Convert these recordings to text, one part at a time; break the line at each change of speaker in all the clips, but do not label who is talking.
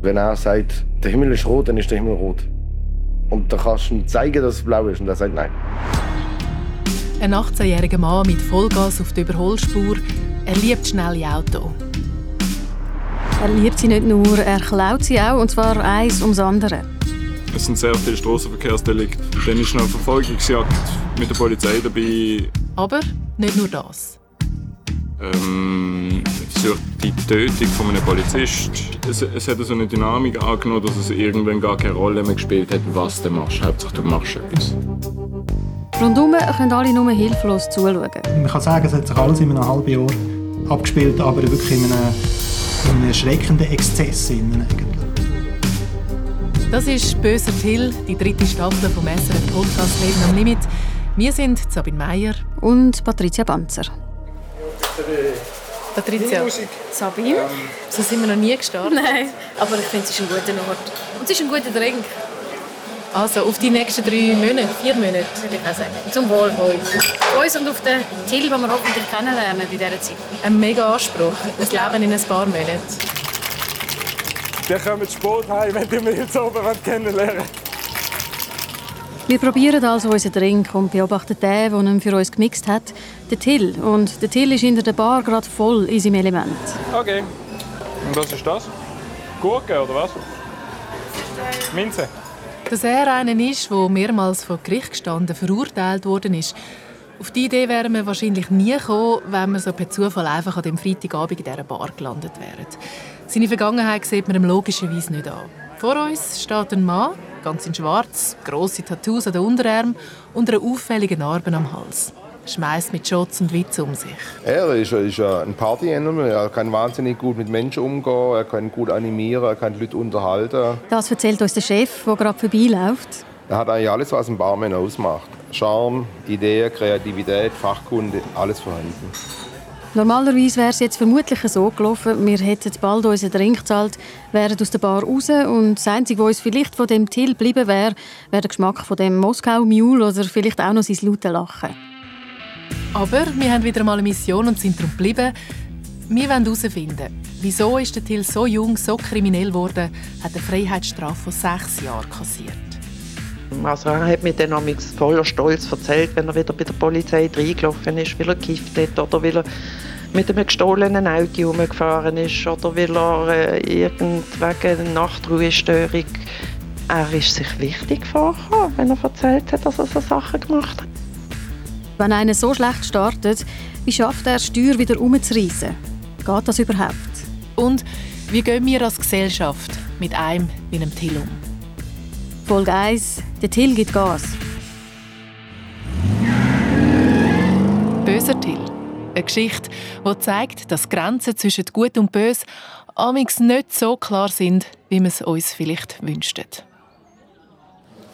Wenn er sagt, der Himmel ist rot, dann ist der Himmel rot. Und dann kannst du ihm zeigen, dass es blau ist. Und er sagt nein.
Ein 18-jähriger Mann mit Vollgas auf der Überholspur. Er liebt schnelle Autos.
Er liebt sie nicht nur, er klaut sie auch, und zwar eins ums andere.
Es sind sehr viele Strassenverkehrsdelikte. Dann ist noch eine Verfolgungsjagd mit der Polizei dabei.
Aber nicht nur das.
Ähm, versucht die Tötung von einem Polizist. Es, es hat so eine Dynamik angenommen, dass es irgendwann gar keine Rolle mehr gespielt hat, was du machst. Hauptsache du machst etwas.
Rundum können alle nur hilflos zuschauen.
Man kann sagen, es hat sich alles in einem halben Jahr abgespielt, aber wirklich in einem, in einem erschreckenden Exzess. Eigentlich.
Das ist «Böser Till», die dritte Staffel vom SRF Podcast «Leben am Limit». Wir sind Sabine Meier
und Patricia Banzer.
Patricia,
Sabine?
so sind wir noch nie gestartet.
Nein, aber ich finde, es ist ein guter Ort. Und es ist ein guter Drink,
Also auf die nächsten drei Monate, vier Monate.
würde ich auch sagen. Zum Wohl von uns. Uns und auf den Till, den wir hoffentlich kennenlernen in dieser Zeit.
Ein mega Anspruch. Ein Leben in ein paar Monaten.
Der kommt spät heim, wenn mich jetzt oben kennenlernen
Wir probieren also unseren Drink und beobachten den, der ihn für uns gemixt hat, den Till. Und der Till ist hinter der Bar gerade voll in seinem Element.
Okay. Und was ist das? Gurke oder was? Minze.
Dass er einer ist, der mehrmals vor Gericht gestanden, verurteilt worden ist. Auf die Idee wären wir wahrscheinlich nie gekommen, wenn wir so per Zufall einfach an dem Freitagabend in dieser Bar gelandet wären. Seine Vergangenheit sieht man ihm logischerweise nicht an. Vor uns steht ein Mann, ganz in schwarz, grosse Tattoos an den Unterarm und einer auffälligen Narbe am Hals. Er schmeißt mit Shots und Witz um sich.
Er ist, ist ein Party-Animal. Er kann wahnsinnig gut mit Menschen umgehen. Er kann gut animieren. Er kann die Leute unterhalten.
Das erzählt uns der Chef, der gerade vorbeiläuft.
Er hat eigentlich alles, was ein Barman ausmacht. Charme, Ideen, Kreativität, Fachkunde, alles vorhanden.
Normalerweise wäre es jetzt vermutlich so gelaufen, wir hätten bald unseren Drink gezahlt, wären aus der Bar raus und das Einzige, was uns vielleicht von dem Till geblieben wäre, wäre der Geschmack von dem Moskau Mule oder vielleicht auch noch sein lautes Lachen.
Aber wir haben wieder mal eine Mission und sind darum geblieben. Wir wollen herausfinden, wieso ist der Till so jung, so kriminell geworden, hat eine Freiheitsstrafe von sechs Jahren kassiert.
Also er hat mir dann amigs voller Stolz erzählt, wenn er wieder bei der Polizei reingelaufen ist, weil er gekifft hat oder weil er mit einem gestohlenen Auto herumgefahren ist oder weil er äh, irgendwegen Nachtruhestörung er ist sich wichtig vorgekommen, wenn er erzählt hat, dass er so Sachen gemacht hat.
Wenn einer so schlecht startet, wie schafft er, Steuer wieder umzureißen? Geht das überhaupt?
Und wie gehen wir als Gesellschaft mit einem wie einem Till um?
Folge 1. Der Till gibt Gas.
Böser Till. Eine Geschichte, die zeigt, dass die Grenzen zwischen Gut und Bös amigs nicht so klar sind, wie wir es uns vielleicht wünschten.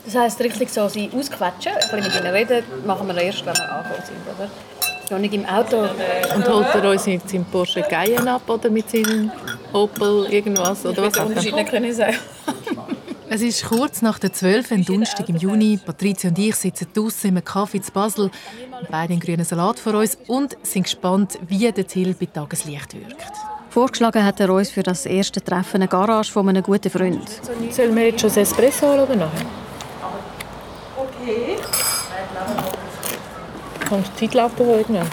Das heisst, richtig so sie ausquetschen, ein bisschen mit ihnen reden, machen wir erst, wenn wir angekommen sind, oder? Noch nicht im Auto.
Und holt er uns mit seinem Porsche Cayenne ab oder mit seinem Opel irgendwas? Oder was
Unterschied nicht können sagen.
Es ist kurz nach der 12. Uhr, Donnerstag im Juni. Patricia und ich sitzen draußen im Kaffee zu Basel, beide einen grünen Salat vor uns und sind gespannt, wie der Till bei Tageslicht wirkt.
Vorgeschlagen hat er uns für das erste Treffen eine Garage von einem guten Freund.
Sollen wir jetzt schon das Espresso holen oder nachher? Okay. Kannst du die Zeitlampe holen?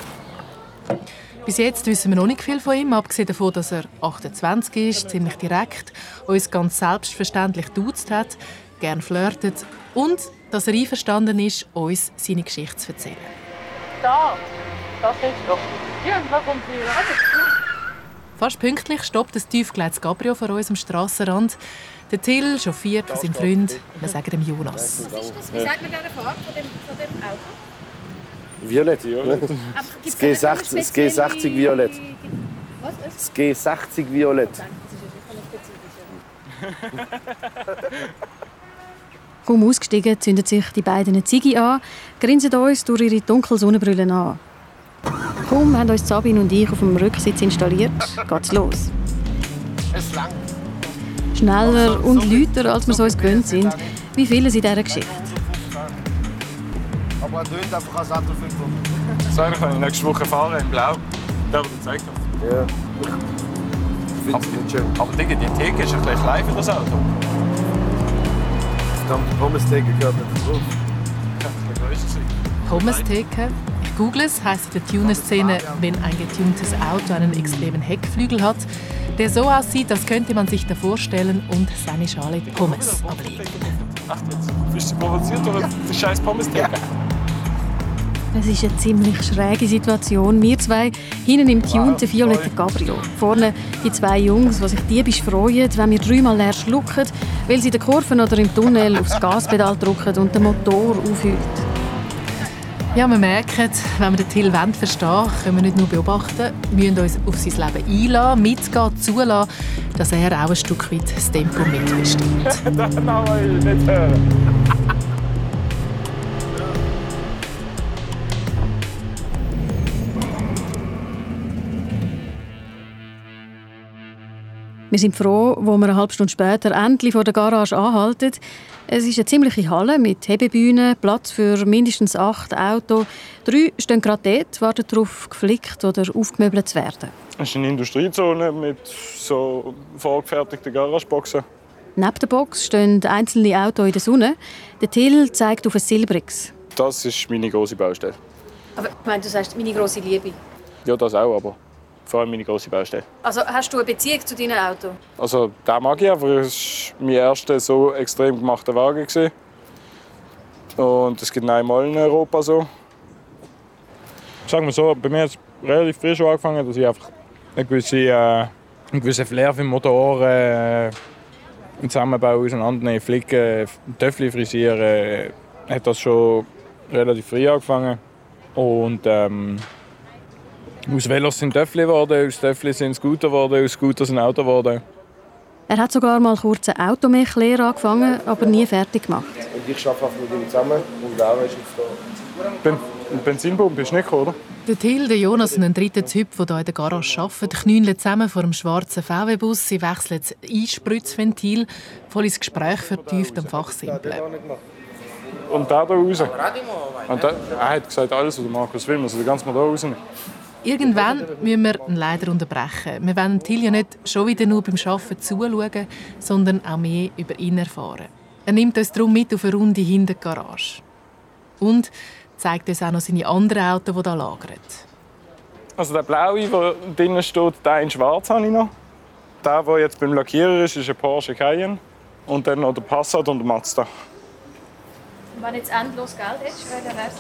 Bis jetzt wissen wir noch nicht viel von ihm, abgesehen davon, dass er 28 ist, ziemlich direkt, uns ganz selbstverständlich duzt hat, gern flirtet und dass er einverstanden ist, uns seine Geschichte zu erzählen.
Da, das ist doch. Ja, da kommt sie
Fast pünktlich stoppt ein tiefgelegtes Cabrio vor uns am Strassenrand. Der Till chauffiert von seinem Freund, wir sagen dem Jonas.
Wie sagt man diese Farbe von dem, von dem Auto?
Violett. Das G60, das G60 Violett.
Was?
Das G60 Violett.
Kaum ausgestiegen, zünden sich die beiden eine Ziege an, grinsen uns durch ihre dunklen Sonnenbrillen an. Kaum haben uns Sabine und ich auf dem Rücksitz installiert, geht's los. Schneller und lauter, als wir es uns gewöhnt sind, wie vieles in dieser Geschichte.
Aber er tönt einfach als Auto 500.
So einer kann ich nächste Woche fahren in Blau. Der, der zeigt das.
Ja. finde es nicht schön.
Aber Digga, die Theke ist ein bisschen klein für das Auto.
Verdammt, Pommes-Theke gehört nicht drauf.
Pommes-Theke. Ich google es, heisst in der Tuner-Szene, wenn ein getuntes Auto einen extremen Heckflügel hat, der so aussieht, als könnte man sich da vorstellen und seine Schale Pommes ablegen.
Ach, jetzt bist du provoziert durch die scheiß Pommes-Theke?
Es ist eine ziemlich schräge Situation. Wir zwei hinten im tunten violetten Cabrio. Vorne die zwei Jungs, die sich diebisch freuen, wenn wir dreimal leer schlucken, weil sie in den Kurven oder im Tunnel aufs Gaspedal drücken und den Motor aufhüllt.
Ja, wir merken, wenn wir den Till Wendt verstehen, können wir nicht nur beobachten, wir müssen uns auf sein Leben einlassen, mitgehen, zulassen, dass er auch ein Stück weit das Tempo mitbestimmt.
Wir sind froh, wo wir eine halbe Stunde später endlich vor der Garage anhalten. Es ist eine ziemliche Halle mit Hebebühnen, Platz für mindestens acht Autos. Drei stehen gerade dort, warten darauf, geflickt oder aufgemöbelt zu werden.
Es ist eine Industriezone mit so vorgefertigten Garageboxen.
Neben der Box stehen einzelne Autos in der Sonne. Der Till zeigt auf ein Silbrix.
Das ist meine große Baustelle.
Aber ich meine, du sagst meine große Liebe.
Ja, das auch, aber vor allem meine große Baustelle.
Also hast du eine Beziehung zu deinem Auto?
Also, den mag ich einfach. Es war mein erster so extrem gemachter Wagen. gewesen. Und es gibt einmal in Europa so. Sagen wir so, bei mir hat es relativ frisch angefangen, dass ich einfach eine gewisse, äh, einen gewissen Flair für Motoren, äh, im Zusammenbau auseinandernehmen, flicken, Töffel frisieren, äh, hat das schon relativ früh angefangen. Und ähm, aus Velos sind Töffel geworden, aus Töffel sind Scooter geworden, aus Scooter sind Auto geworden.
Er hat sogar mal kurz eine Automech-Lehre angefangen, aber nie fertig gemacht.
Und ich arbeite einfach mit ihm zusammen und Laura ist jetzt da.
Ben Benzinpumpe ist nicht gekommen, oder?
Der Till, der Jonas und ein dritter Typ, der hier in der Garage arbeitet, knüllen zusammen vor dem schwarzen VW-Bus. Sie wechseln das Einspritzventil, voll ins Gespräch vertieft am Fachsimpeln.
Und der da raus. Und der, er hat gesagt, alles, was Markus will, muss er den ganzen Motor rausnehmen.
Irgendwann müssen wir ihn leider unterbrechen. Wir wollen Till ja nicht schon wieder nur beim Arbeiten zuschauen, sondern auch mehr über ihn erfahren. Er nimmt uns darum mit auf eine Runde hinter der Garage. Und zeigt uns auch noch seine anderen Autos, die hier lagern.
Also der blaue, der drinnen steht, der in schwarz habe ich noch. Der, der jetzt beim Lackierer ist, ist ein Porsche Cayenne. Und dann noch der Passat und der Mazda.
Wenn jetzt endlos Geld hättest, welcher wär's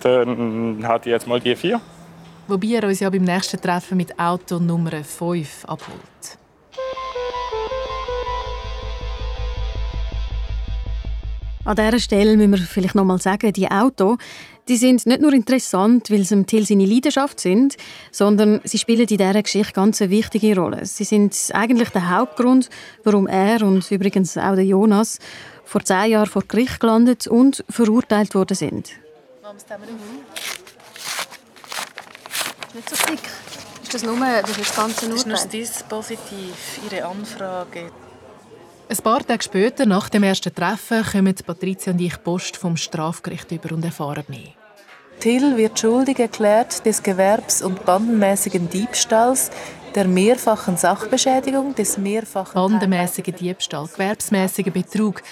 Dann hat ich jetzt mal die vier.
Wobei er uns ja beim nächsten Treffen mit Auto Nummer 5 abholt.
An dieser Stelle müssen wir vielleicht noch mal sagen, die Autos die sind nicht nur interessant, weil sie Till seine Leidenschaft sind, sondern sie spielen in dieser Geschichte ganz eine wichtige Rolle. Sie sind eigentlich der Hauptgrund, warum er und übrigens auch der Jonas vor zehn Jahren vor Gericht gelandet und verurteilt worden sind. Nicht so dick. Ist das nur das, ist das ganze
Das ist nur
Urteil?
das Dispositiv, Ihre Anfrage.
Ein paar Tage später, nach dem ersten Treffen, kommen Patricia und ich Post vom Strafgericht über und erfahren mehr.
Till wird schuldig erklärt des Gewerbs- und bandenmäßigen Diebstahls, der mehrfachen Sachbeschädigung, des mehrfachen
Bandenmäßiger Diebstahl, gewerbsmäßiger Betrug.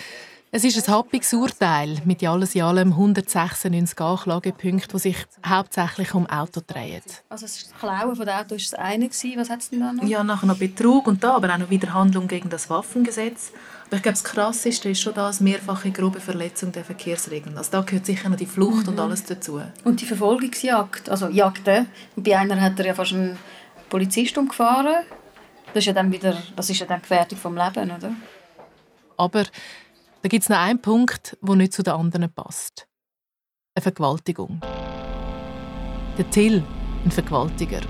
Es ist ein happiges Urteil mit alles in allem 196 Anklagepunkten, die sich hauptsächlich um Auto drehen.
Also das Klauen von Auto ist das eine. Was hat es denn da noch?
Ja, nachher noch Betrug und da, aber auch noch Widerhandlung gegen das Waffengesetz. Aber ich glaube, das Krasseste ist schon das mehrfache grobe Verletzung der Verkehrsregeln. Also da gehört sicher noch die Flucht und alles dazu.
Und die Verfolgungsjagd, also Jagden. Bei einer hat er ja fast einen Polizist umgefahren. Das ist ja dann wieder, das ist ja dann Gefährdung vom Leben, oder?
Aber da gibt es noch einen Punkt, der nicht zu den anderen passt. Eine Vergewaltigung. Der Till, ein Vergewaltiger.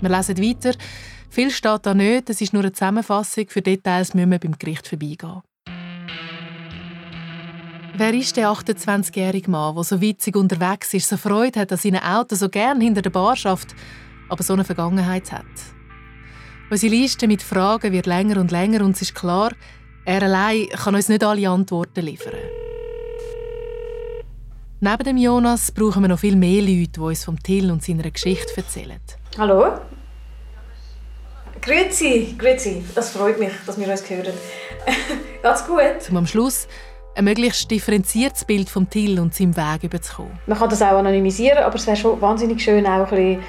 Wir lesen weiter. Viel steht da nicht, es ist nur eine Zusammenfassung. Für Details müssen wir beim Gericht vorbeigehen. Wer ist der 28-jährige Mann, der so witzig unterwegs ist, so Freude hat an seinem Auto, so gern hinter der Bar schafft, aber so eine Vergangenheit hat? Unsere Liste mit Fragen wird länger und länger und es ist klar, er allein kann uns nicht alle Antworten liefern. Neben dem Jonas brauchen wir noch viel mehr Leute, die uns vom Till und seiner Geschichte erzählen.
Hallo? Grüezi, grüezi. Das freut mich, dass wir uns hören. Ganz gut.
Um am Schluss ein möglichst differenziertes Bild vom Till und seinem Weg überzukommen.
Man kann das auch anonymisieren, aber es wäre schon wahnsinnig schön, auch ein bisschen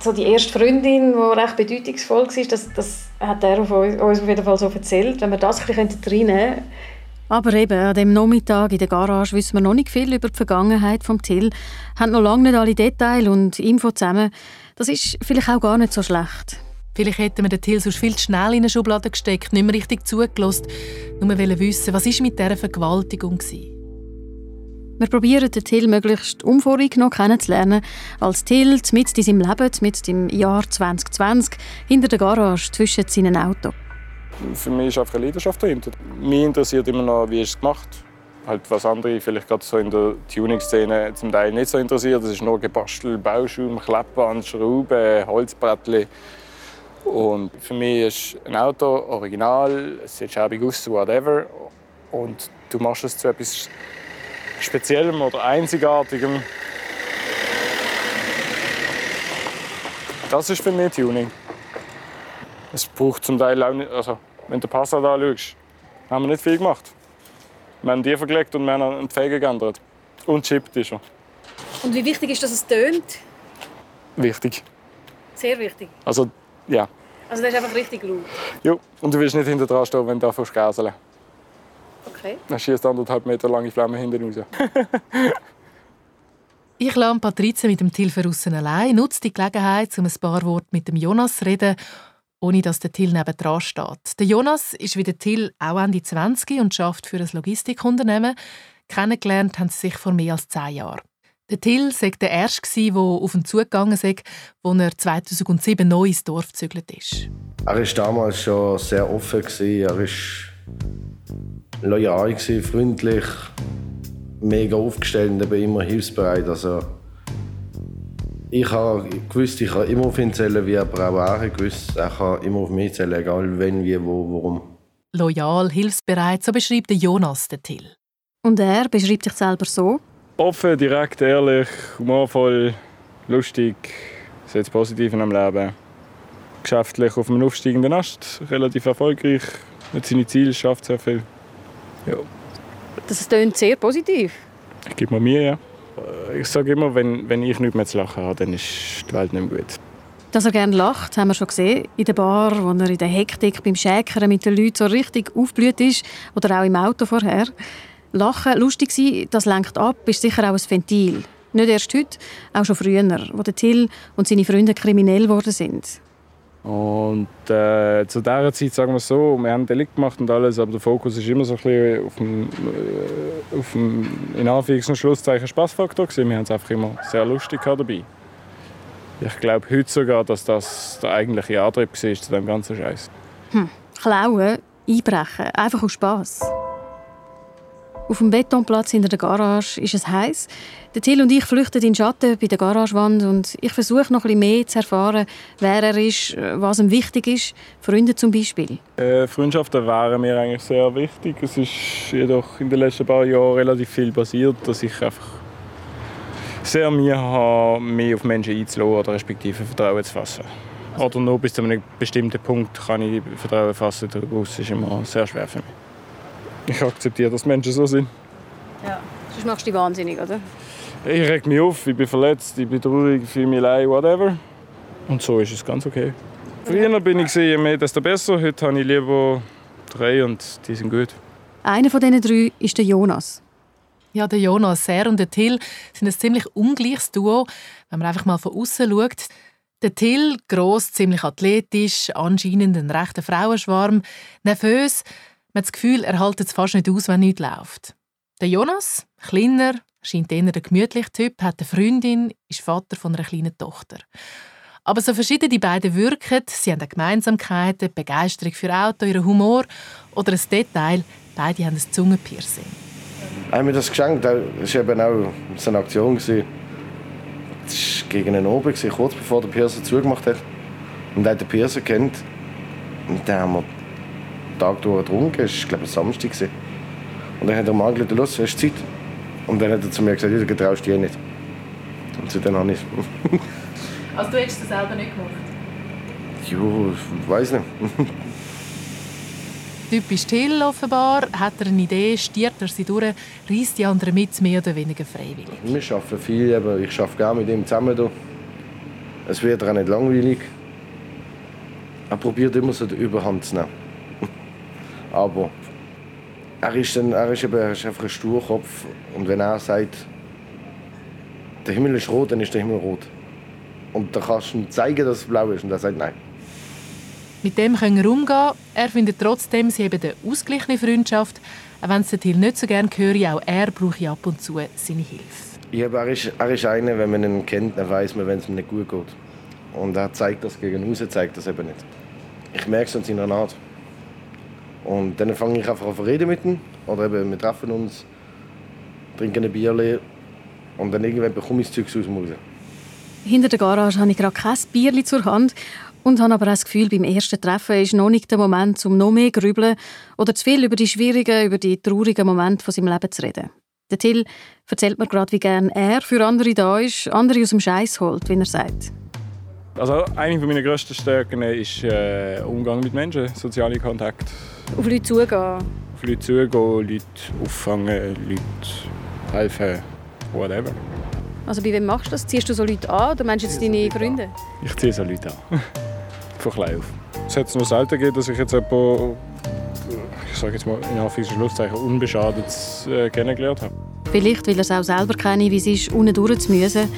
so die erste Freundin, die recht bedeutungsvoll war, das, das hat er auf uns, uns auf jeden Fall so erzählt. Wenn wir das ein bisschen reinnehmen
aber eben, an dem Nachmittag in der Garage wissen wir noch nicht viel über die Vergangenheit vom Till, haben noch lange nicht alle Details und Info zusammen. Das ist vielleicht auch gar nicht so schlecht.
Vielleicht hätten wir den Till sonst viel zu schnell in eine Schublade gesteckt, nicht mehr richtig zugelassen, nur wollen wissen, was ist mit dieser Vergewaltigung war.
Wir probieren den Till möglichst unvoreingenommen kennenzulernen. Als Till mit in seinem Leben, mit im Jahr 2020, hinter der Garage zwischen seinen Autos.
Für mich ist einfach eine Leidenschaft dahinter. Mich interessiert immer noch, wie ist es gemacht halt was andere vielleicht gerade so in der Tuning-Szene zum Teil nicht so interessiert. Das ist nur gebastelt, Bauschaum, Klappband, Schrauben, Holzbrettchen. Und für mich ist ein Auto original, es sieht schäbig aus, whatever. Und du machst es zu etwas Speziellem oder Einzigartigem. Das ist für mich Tuning. Es braucht zum Teil auch nicht, also wenn du Passat anschaust, haben wir nicht viel gemacht. Wir haben die vergelegt und wir haben die Felgen geändert. Und chippt ist er.
Und wie wichtig ist, dass es tönt?
Wichtig.
Sehr wichtig.
Also ja.
Also das ist einfach richtig laut.
Ja, und du willst nicht hinter dran stehen, wenn du anfängst zu
Okay.
Dann schießt anderthalb Meter lange Flamme hinten raus.
ich lasse Patrizia mit dem Till Verrussen allein, nutze die Gelegenheit, um ein paar Worte mit dem Jonas zu reden, ohne dass der Till nebendran steht. Der Jonas ist wie der Till auch Ende 20 und arbeitet für ein Logistikunternehmen. Kennengelernt haben sie sich vor mehr als zehn Jahren. Der Till war der Erste, der auf ihn zugegangen ist, als er 2007 neu ins Dorf gezügelt ist.
Er war damals schon sehr offen. Er war loyal, freundlich, mega aufgestellt und immer hilfsbereit. Also, ich habe gewusst, ich kann immer auf ihn zählen, wie aber auch er gewusst, er kann immer auf mich zählen, egal wenn, wie, wo, warum.
Loyal, hilfsbereit, so beschreibt Jonas den Till.
Und er beschreibt sich selber so?
Offen, direkt, ehrlich, humorvoll, lustig, sehr positiv in einem Leben. Geschäftlich auf einem aufsteigenden Ast, relativ erfolgreich, hat seine Ziele, schafft sehr viel. Ja.
Das klingt sehr positiv.
Ich gebe mir Mühe, ja. Ich sage immer, wenn, wenn ich nicht mehr zu lachen habe, dann ist die Welt nicht mehr gut.
Dass er gerne lacht, haben wir schon gesehen. In der Bar, wo er in der Hektik beim Schäkern mit den Leuten so richtig aufblüht ist. Oder auch im Auto vorher. Lachen, lustig sein, das lenkt ab, ist sicher auch ein Ventil. Nicht erst heute, auch schon früher, wo der Till und seine Freunde kriminell geworden sind.
Und äh, zu dieser Zeit, sagen wir so, wir haben Delikt gemacht und alles, aber der Fokus ist immer so ein bisschen auf dem, äh, auf dem in Anführungs- und Schlusszeichen Spaßfaktor gewesen. Wir haben es einfach immer sehr lustig dabei. Ich glaube heute sogar, dass das der eigentliche Antrieb war zu dem ganzen Scheiß.
Hm. Klauen, einbrechen, einfach aus Spass. Auf dem Betonplatz hinter der Garage ist es heiß. Der Till und ich flüchten in den Schatten bei der Garagewand und ich versuche noch ein mehr zu erfahren, wer er ist, was ihm wichtig ist. Freunde zum Beispiel.
Äh, Freundschaften wären mir eigentlich sehr wichtig. Es ist jedoch in den letzten paar Jahren relativ viel passiert, dass ich einfach sehr mir habe, mehr auf Menschen einzulassen oder respektive Vertrauen zu fassen. Oder nur bis zu einem bestimmten Punkt kann ich Vertrauen fassen. Das ist immer sehr schwer für mich. Ich akzeptiere, dass Menschen so sind.
Ja, sonst machst du dich wahnsinnig, oder?
Ich reg mich auf, ich bin verletzt, ich bin traurig, fühle mich leid, whatever. Und so ist es ganz okay. Früher bin ich je mehr, desto besser. Heute habe ich lieber drei und die sind gut.
Einer von diesen drei ist der Jonas.
Ja, der Jonas, er und der Till sind ein ziemlich ungleiches Duo, wenn man einfach mal von außen schaut. Der Till, gross, ziemlich athletisch, anscheinend ein rechter Frauenschwarm, nervös, man hat das Gefühl, er hält es fast nicht aus, wenn nichts läuft. Der Jonas, kleiner, scheint eher der gemütliche Typ, hat eine Freundin, ist Vater von einer kleinen Tochter. Aber so verschieden die beiden wirken, sie haben Gemeinsamkeiten, Begeisterung für Auto, ihren Humor oder ein Detail, beide haben ein Zungenpiercing.
Haben mir das geschenkt, das war eben auch so eine Aktion. Das war gegen einen Oben, kurz bevor der Piercer zugemacht hat. Und er hat den Piercer kennt. Und dann haben wir Tag durch getrunken. Es war, glaube ich, Samstag. Und dann hat er mal gesagt, los, hast du Zeit? Und dann hat er zu mir gesagt, du traust dir nicht. Und dann habe ich
Also du hättest das selber nicht gemacht?
Jo, ich weiß nicht.
Typisch Till offenbar, hat er eine Idee, stiert er sie durch, reißt die anderen mit, mehr oder weniger freiwillig.
Wir arbeiten viel, aber ich arbeite gerne mit ihm zusammen. Hier. Es wird auch nicht langweilig. Er probiert immer so die Überhand zu nehmen. Aber er ist, dann, er, ist eben, er ist einfach ein Sturkopf. Und wenn er sagt, der Himmel ist rot, dann ist der Himmel rot. Und da kannst du ihm zeigen, dass es blau ist. Und er sagt nein.
Mit dem können wir umgehen. Er findet trotzdem, sie haben eine ausgeglichene Freundschaft. Auch wenn es der Till nicht so gerne höre, auch er brauche ab und zu seine Hilfe.
Ja, aber er ist, er ist einer, wenn man ihn kennt, dann weiß man, wenn es ihm nicht gut geht. Und er zeigt das gegen uns, zeigt das eben nicht. Ich merke es an seiner Art. Und dann fange ich einfach an zu reden mit ihm. Oder eben, wir treffen uns, trinken ein Bier leer. Und dann irgendwann bekomme ich das Zeug aus dem Haus.
Hinter der Garage habe ich gerade kein Bier zur Hand und habe aber auch das Gefühl, beim ersten Treffen ist noch nicht der Moment, um noch mehr zu grübeln oder zu viel über die schwierigen, über die traurigen Momente von seinem Leben zu reden. Der Till erzählt mir gerade, wie gern er für andere da ist, andere aus dem Scheiß holt, wie er sagt.
Also eine meiner grössten Stärken ist äh, Umgang mit Menschen, soziale Kontakt.
Auf Leute zugehen.
Auf Leute zugehen, Leute auffangen, Leute helfen, whatever.
Also bei wem machst du das? Ziehst du so Leute an oder meinst du jetzt deine Freunde?
Ich ziehe so Leute an. Von klein auf. Es hat es nur selten gegeben, dass ich jetzt jemanden, ich sage jetzt mal in Anführungs- Schlusszeichen, unbeschadet äh, kennengelernt habe.
Vielleicht, weil er es auch selber kenne, wie es ist, unten durchzumüssen.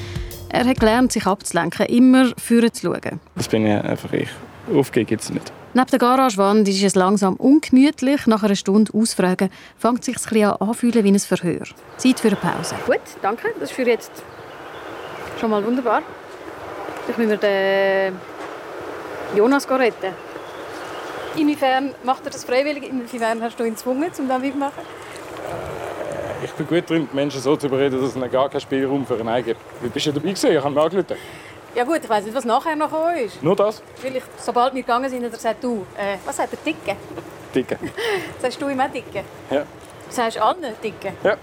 Er hat gelernt, sich abzulenken, immer vorne zu schauen.
Das bin ich einfach ich. Aufgeben gibt es nicht.
Neben der Garagewand ist es langsam ungemütlich. Nach einer Stunde Ausfragen fängt es sich ein an anfühlen wie ein Verhör. Zeit für eine Pause. Gut, danke. Das ist für jetzt schon mal wunderbar. Ich müssen wir den Jonas retten. Inwiefern macht er das freiwillig? Inwiefern hast du ihn gezwungen, um das zu machen?
Ich bin gut drin, die Menschen so zu überreden, dass es ihnen gar keinen Spielraum für einen gibt. Wie bist du dabei gewesen? Ich habe mir angerufen.
Ja gut, ich weiß nicht, was nachher noch gekommen ist.
Nur das?
Vielleicht, sobald wir gegangen sind, hat er gesagt, du, äh, was sagt er, Dicke?
Dicke.
Sagst du ihm auch Dicke?
Ja.
Sagst du allen Dicke?
Ja.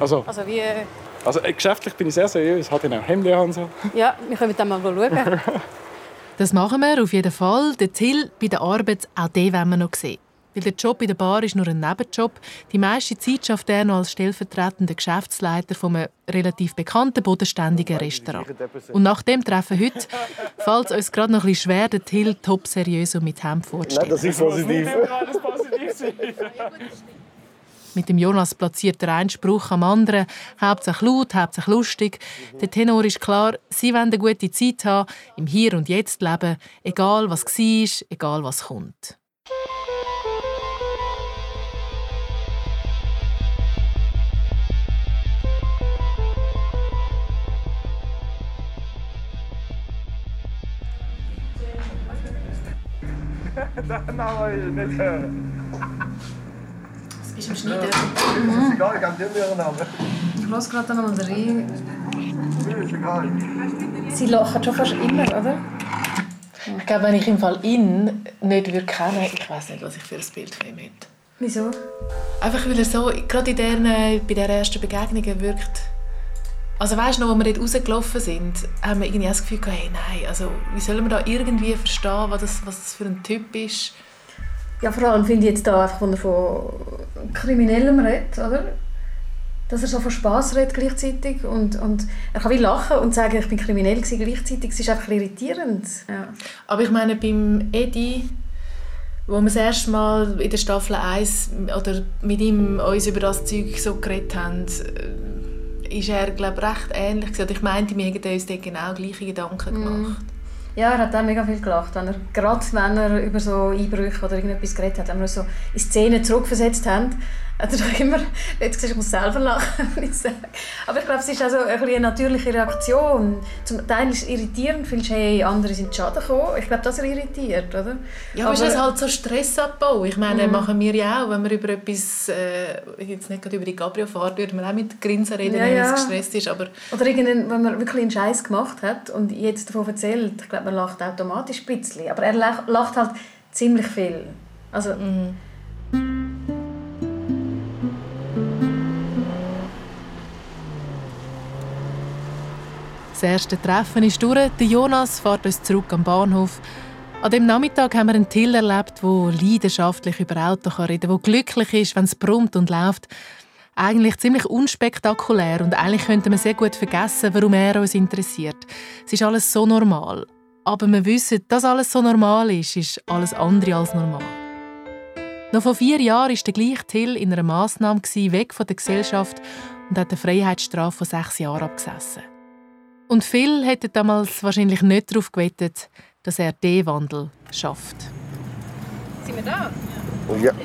Also,
Also wie... Äh,
also äh, geschäftlich bin ich sehr seriös. Hat ihn auch Hemd und so.
ja, wir können dann mal schauen.
Das machen wir auf jeden Fall. Der Till bei der Arbeit, auch den wollen wir noch sehen. Weil der Job in der Bar ist nur ein Nebenjob. Die meiste Zeit schafft er noch als stellvertretender Geschäftsleiter von einem relativ bekannten, bodenständigen Restaurant. Und nach dem Treffen heute fällt es uns gerade noch ein bisschen schwer, den Till top seriös und mit Hemd vorzustellen.
das ist positiv.
Mit dem Jonas platziert er einen Spruch am anderen. Hauptsächlich laut, hauptsächlich lustig. Der Tenor ist klar, sie wollen eine gute Zeit haben, im Hier und Jetzt leben, egal was war, egal was kommt.
Das ist im Schneiden.
ist egal, ich kann dir mehr haben.
Ich höre gerade noch mal rein. Sie lachen schon fast immer, oder?
Ich glaube, wenn ich im Fall ihn nicht würde kennen ich weiß nicht, was ich für ein Bild von ihm hätte.
Wieso?
Einfach weil er so, gerade in den, bei den ersten Begegnungen wirkt... Also weißt du noch, als wir dort rausgelaufen sind, haben wir irgendwie das Gefühl gehabt, hey, nein, also wie sollen wir da irgendwie verstehen, was das, was das für ein Typ ist?
Ja, vor allem finde ich jetzt da einfach, wenn er von Kriminellem redet, oder? Dass er so von Spass redet gleichzeitig und, und er kann wie lachen und sagen, ich bin kriminell gewesen, gleichzeitig. Es ist einfach irritierend. Ja.
Aber ich meine, beim Eddie, wo wir das erste Mal in der Staffel 1 oder mit ihm uns über das Zeug so geredet haben, äh, ist er, glaube recht ähnlich gewesen. Ich meinte, wir hätten uns dort genau gleiche Gedanken gemacht.
Ja, er hat auch mega viel gelacht, wenn er, gerade wenn er über so Einbrüche oder irgendetwas geredet hat, wenn wir so in Szenen zurückversetzt haben, er doch immer, jetzt ich muss selber lachen, wenn ich sage. Aber ich glaube, es ist also ein eine natürliche Reaktion. Zum Teil ist es irritierend, findest hey, andere sind zu Schaden gekommen. Ich glaube, das irritiert, oder?
Ja, aber es ist halt so Stressabbau. Ich meine, machen wir ja auch, wenn wir über etwas, äh, jetzt nicht gerade über die Cabrio-Fahrt, würden wir auch mit Grinsen reden,
Ja,
wenn
ja.
es gestresst ist, aber
Oder irgendein, wenn man wirklich einen Scheiß gemacht hat und jetzt davon erzählt, ich glaube, man lacht automatisch ein bisschen. Aber er lach- lacht halt ziemlich viel. Also,
Das erste Treffen ist durch. Der Jonas fährt uns zurück am Bahnhof. An dem Nachmittag haben wir einen Till erlebt, der leidenschaftlich über Auto reden kann, der glücklich ist, wenn es brummt und läuft. Eigentlich ziemlich unspektakulär und eigentlich könnte man sehr gut vergessen, warum er uns interessiert. Es ist alles so normal. Aber wir wissen, dass alles so normal ist, ist alles andere als normal. Noch vor vier Jahren war der gleiche Till in einer Massnahme weg von der Gesellschaft und hat eine Freiheitsstrafe von sechs Jahren abgesessen. Und viele hätten damals wahrscheinlich nicht darauf gewettet, dass er den Wandel schafft.
Sind wir da?
Ja.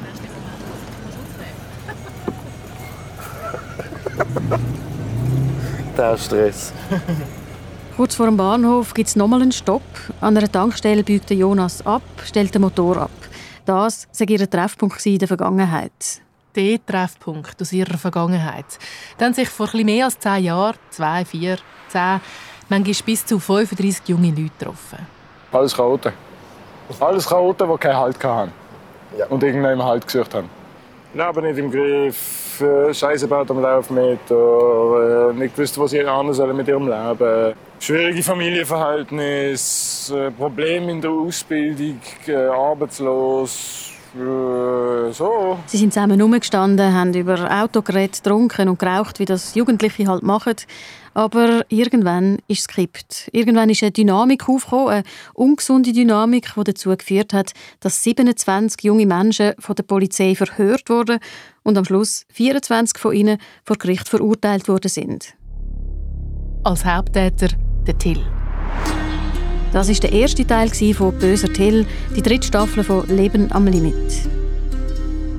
Der Stress.
Kurz vor dem Bahnhof gibt es nochmal einen Stopp. An einer Tankstelle biegt Jonas ab, stellt den Motor ab. Das sei ihr Treffpunkt in der Vergangenheit.
Der Treffpunkt aus ihrer Vergangenheit. Dann sich vor etwas mehr als zehn Jahren, zwei, vier, zehn, manchmal bis zu 35 junge Leute getroffen.
Alles Chaoten. Alles Chaoten, die keinen Halt hatten.
Ja.
Und irgendwann Halt gesucht haben. Leben nicht im Griff, äh, Scheiße baut am Laufmeter, äh, nicht gewusst, was sie anders sollen mit ihrem Leben. Schwierige Familienverhältnisse, äh, Probleme in der Ausbildung, äh, arbeitslos, äh, so.
Sie sind zusammen herumgestanden, haben über Auto geredet, getrunken und geraucht, wie das Jugendliche halt machen. Aber irgendwann ist es gekippt. Irgendwann ist eine Dynamik aufgekommen, eine ungesunde Dynamik, die dazu geführt hat, dass 27 junge Menschen von der Polizei verhört wurden und am Schluss 24 von ihnen vor Gericht verurteilt worden sind.
Als Haupttäter der Till.
Das ist der erste Teil von Böser Till, die dritte Staffel von Leben am Limit.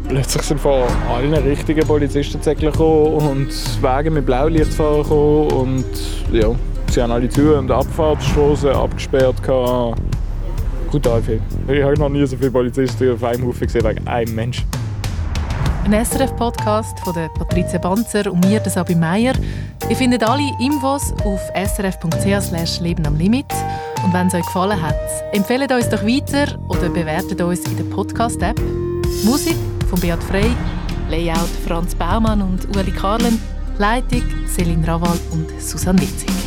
Plötzlich sind von allen richtigen Polizistenzäckchen gekommen und Wagen mit Blaulichtfahren gekommen und ja, sie haben alle zu und Abfahrtsstraßen abgesperrt. gehabt. Brutal viel. Ich habe noch nie so viele Polizisten auf einem Haufen gesehen wegen einem Mensch.
Ein SRF-Podcast von der Patricia Banzer und mir, Sabi Meier. Ihr findet alle Infos auf srf.ch Leben am Limit. Und wenn es euch gefallen hat, empfehlt uns doch weiter oder bewertet uns in der Podcast-App. Musik von Beat Frey, Layout Franz Baumann und Ueli Karlen, Leitung Celine Rawal und Susanne Witzig.